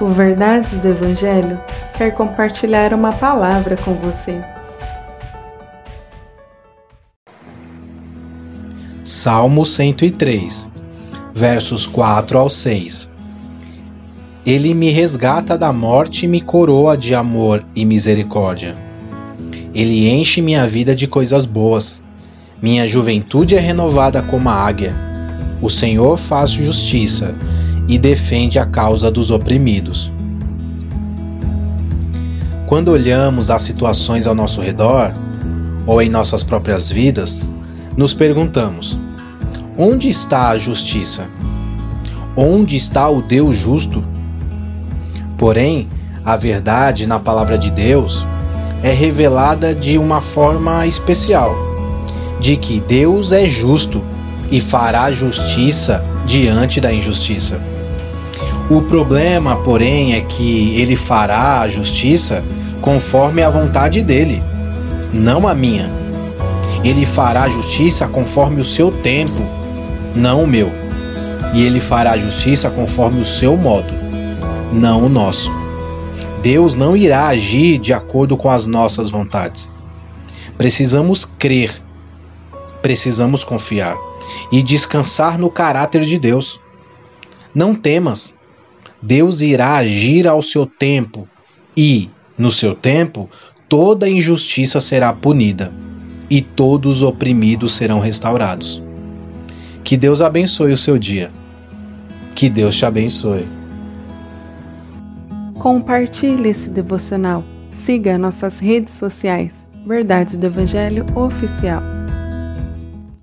O Verdades do Evangelho quer compartilhar uma palavra com você. Salmo 103, versos 4 ao 6. Ele me resgata da morte e me coroa de amor e misericórdia. Ele enche minha vida de coisas boas. Minha juventude é renovada como a águia. O Senhor faz justiça e defende a causa dos oprimidos. Quando olhamos as situações ao nosso redor, ou em nossas próprias vidas, nos perguntamos: onde está a justiça? Onde está o Deus justo? Porém, a verdade na palavra de Deus é revelada de uma forma especial, de que Deus é justo e fará justiça diante da injustiça. O problema, porém, é que ele fará a justiça conforme a vontade dele, não a minha. Ele fará justiça conforme o seu tempo, não o meu. E ele fará justiça conforme o seu modo, não o nosso. Deus não irá agir de acordo com as nossas vontades. Precisamos crer, precisamos confiar e descansar no caráter de Deus. Não temas, Deus irá agir ao seu tempo e, no seu tempo, toda injustiça será punida e todos os oprimidos serão restaurados. Que Deus abençoe o seu dia. Que Deus te abençoe. Compartilhe esse devocional. Siga nossas redes sociais. Verdades do Evangelho Oficial.